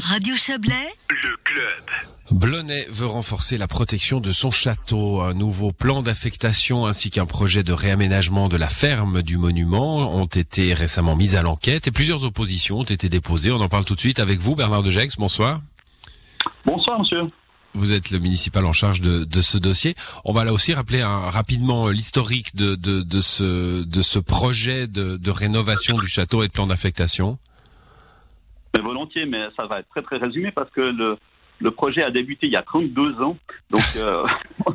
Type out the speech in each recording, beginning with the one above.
Radio Chablais, le club. Blonay veut renforcer la protection de son château. Un nouveau plan d'affectation ainsi qu'un projet de réaménagement de la ferme du monument ont été récemment mis à l'enquête et plusieurs oppositions ont été déposées. On en parle tout de suite avec vous, Bernard de Gex. Bonsoir. Bonsoir, monsieur. Vous êtes le municipal en charge de, de ce dossier. On va là aussi rappeler un, rapidement l'historique de, de, de, ce, de ce projet de, de rénovation du château et de plan d'affectation. Mais ça va être très très résumé parce que le, le projet a débuté il y a 32 ans. Donc, euh,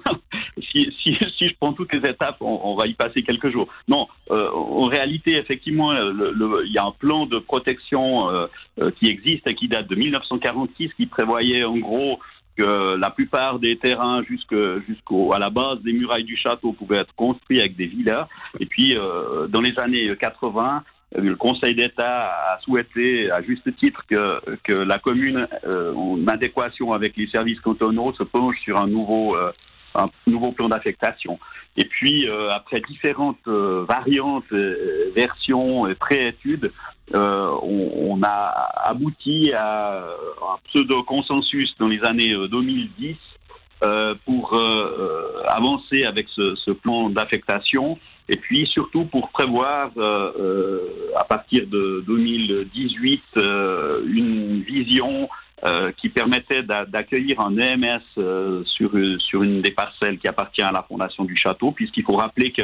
si, si, je prends toutes les étapes, on, va y passer quelques jours. Non, euh, en réalité, effectivement, il y a un plan de protection euh, qui existe et qui date de 1946 qui prévoyait en gros que la plupart des terrains jusqu'à jusqu'au à la base des murailles du château pouvaient être construits avec des villas. Et puis, dans les années 80, le Conseil d'État a souhaité, à juste titre, que, que la commune, euh, en adéquation avec les services cantonaux, se penche sur un nouveau, euh, un nouveau plan d'affectation. Et puis, euh, après différentes euh, variantes, euh, versions et pré-études, on, on, a abouti à un pseudo-consensus dans les années 2010 pour avancer avec ce, ce plan d'affectation et puis surtout pour prévoir euh, euh, à partir de 2018 euh, une vision qui permettait d'accueillir un EMS sur, sur une des parcelles qui appartient à la fondation du château, puisqu'il faut rappeler que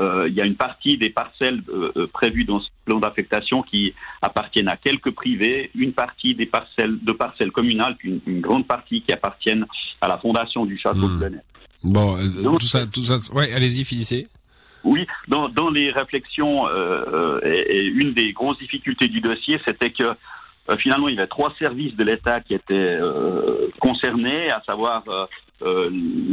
euh, il y a une partie des parcelles euh, prévues dans ce plan d'affectation qui appartiennent à quelques privés, une partie des parcelles de parcelles communales, puis une, une grande partie qui appartiennent à la fondation du château Hmm. de Benet. Bon, Donc, tout ça, tout ça, ouais, allez-y, finissez. Oui, dans, dans les réflexions, euh, et, et une des grosses difficultés du dossier, c'était que euh, finalement, il y avait trois services de l'État qui étaient euh, concernés, à savoir euh, euh,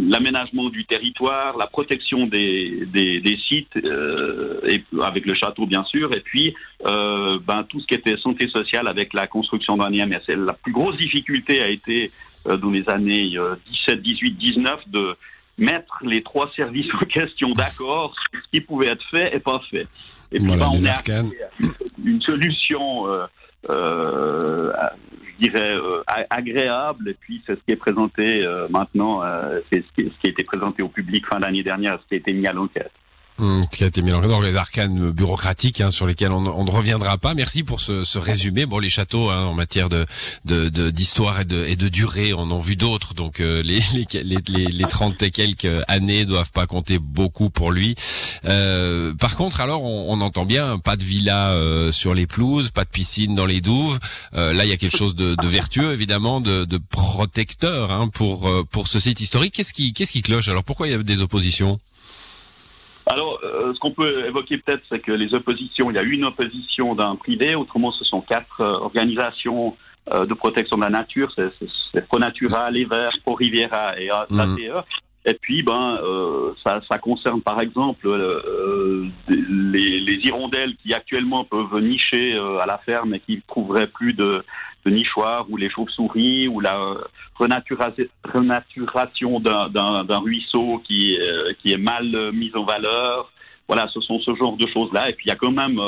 l'aménagement du territoire, la protection des, des, des sites, euh, et, avec le château bien sûr, et puis euh, ben, tout ce qui était santé sociale avec la construction d'un IMS. Et la plus grosse difficulté a été euh, dans les années 17, 18, 19 de mettre les trois services en question d'accord sur ce qui pouvait être fait et pas fait. Et puis voilà, ben, on à une solution, je dirais, euh, agréable, et puis c'est ce qui est présenté euh, maintenant, euh, c'est ce qui, ce qui a été présenté au public fin d'année dernière, ce qui a été mis à l'enquête. Hum, qui a été mélangé dans les arcanes bureaucratiques hein, sur lesquels on, on, ne reviendra pas. Merci pour ce, ce résumé. Bon, les châteaux hein, en matière de d'histoire de, de, et, de, et de durée, on en vu d'autres. Donc euh, les, les, les, les 30 et quelques années doivent pas compter beaucoup pour lui. Euh, par contre, alors on, on, entend bien pas de villa euh, sur les pelouses, pas de piscine dans les douves. Euh, là, il y a quelque chose de, de vertueux, évidemment, de, de protecteur hein, pour pour ce site historique. Qu'est-ce qui qu'est-ce qui cloche Alors? Pourquoi il y a des oppositions? Alors, euh, ce qu'on peut évoquer peut-être, c'est que les oppositions, il y a une opposition d'un privé, autrement ce sont quatre organisations euh, de protection de la nature, c'est Pronatura, Les Verts, Pro Riviera et ATE. Mmh. Et puis, ben, euh, ça, ça, concerne par exemple euh, les, les, hirondelles qui actuellement peuvent nicher euh, à la ferme et qui trouveraient plus de, de nichoirs, ou les chauves-souris, ou la renatura renaturation d'un ruisseau qui, qui est mal mis en valeur. Voilà, ce sont ce genre de choses-là. Et puis, il y a quand même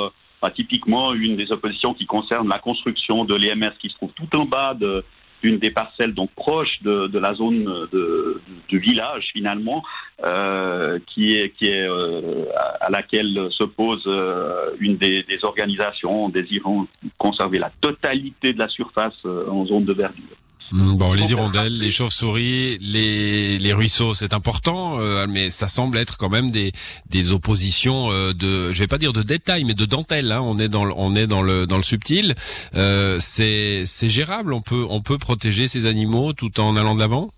bah, typiquement une des oppositions qui concerne la construction de l'EMS qui se trouve tout en bas de d'une des parcelles donc proche de, la zone de, de, village finalement euh, qui est qui est euh, à laquelle s'oppose euh, une des, des, organisations désirant conserver la totalité de la surface en zone de verdure. Bon, les hirondelles, les chauves-souris, les, les ruisseaux, c'est important, euh, mais ça semble être quand même des, des oppositions euh, de, je vais pas dire de détail, mais de dentelle. Hein. On est dans, le, on est dans le, dans le subtil. Euh, c'est, c'est gérable. On peut, on peut protéger ces animaux tout en allant de l'avant?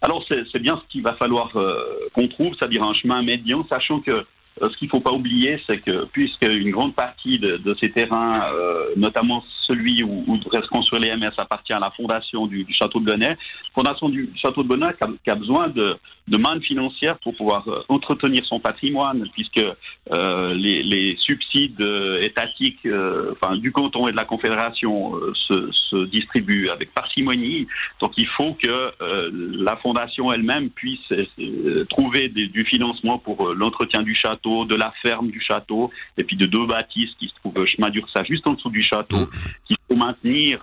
Alors c'est bien ce qu'il va falloir euh, qu'on trouve, c'est-à-dire un chemin médian, sachant que ce qu'il ne faut pas oublier, c'est que puisque une grande partie de, ces terrains, euh, notamment celui où, où devrait se les MS, appartient à la fondation du, château de Bonnet, fondation du château de Bonnet qui a besoin de, de manne financière pour pouvoir euh, entretenir son patrimoine, puisque euh, les, les, subsides étatiques, euh, enfin du canton et de la confédération euh, se, se, distribuent avec parcimonie. Donc il faut que euh, la fondation elle-même puisse trouver des, du financement pour l'entretien du château château, de la ferme du château, et puis de deux bâtisses qui se trouvent chemin d'Ursa, juste en dessous du château, mmh. qu'il faut maintenir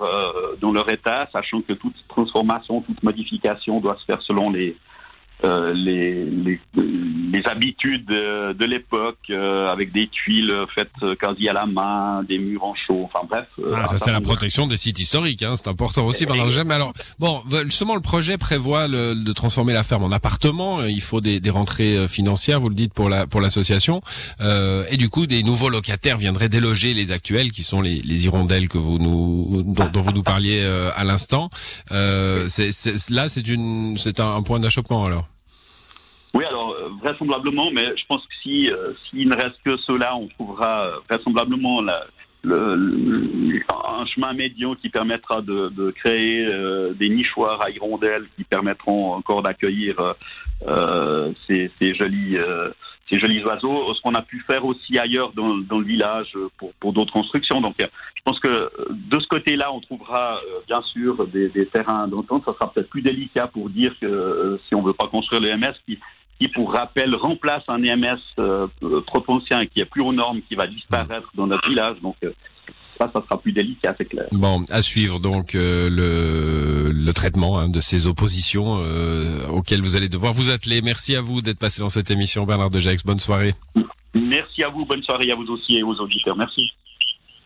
dans leur état, sachant que toute transformation, toute modification doit se faire selon les, euh, les, les, les, habitudes de, l'époque, euh, avec des tuiles faites quasi à la main, des murs en chaud, enfin bref. Euh, ah, ça c'est la protection des sites historiques, hein, c'est important aussi. Pendant le alors bon, justement le projet prévoit le, de transformer la ferme en appartement. Il faut des, des rentrées financières, vous le dites pour la pour l'association, euh, et du coup des nouveaux locataires viendraient déloger les actuels, qui sont les, les hirondelles que vous nous dont, dont vous nous parliez à l'instant. Euh, c'est, là c'est une c'est un, un point d'achoppement alors. Euh, vraisemblablement, mais je pense que si euh, s'il ne reste que cela, on trouvera euh, vraisemblablement la, le, un chemin médian qui permettra de, créer des nichoirs à hirondelles qui permettront encore d'accueillir ces, ces, jolis ces jolis oiseaux, ce qu'on a pu faire aussi ailleurs dans, le village pour, d'autres constructions. Donc, je pense que de ce côté-là, on trouvera bien sûr des, terrains d'entente. Ça sera peut-être plus délicat pour dire que si on veut pas construire le MS, qui, pour rappel, remplace un EMS euh, qui est plus aux normes, qui va disparaître dans notre village. Donc, euh, ça, ça sera plus délicat, c'est clair. Bon, à suivre donc euh, le, le, traitement hein, de ces oppositions euh, auxquelles vous allez devoir vous atteler. Merci à vous d'être passé dans cette émission, Bernard Dejax. Bonne soirée. Merci à vous, bonne soirée à vous aussi et aux auditeurs. Merci.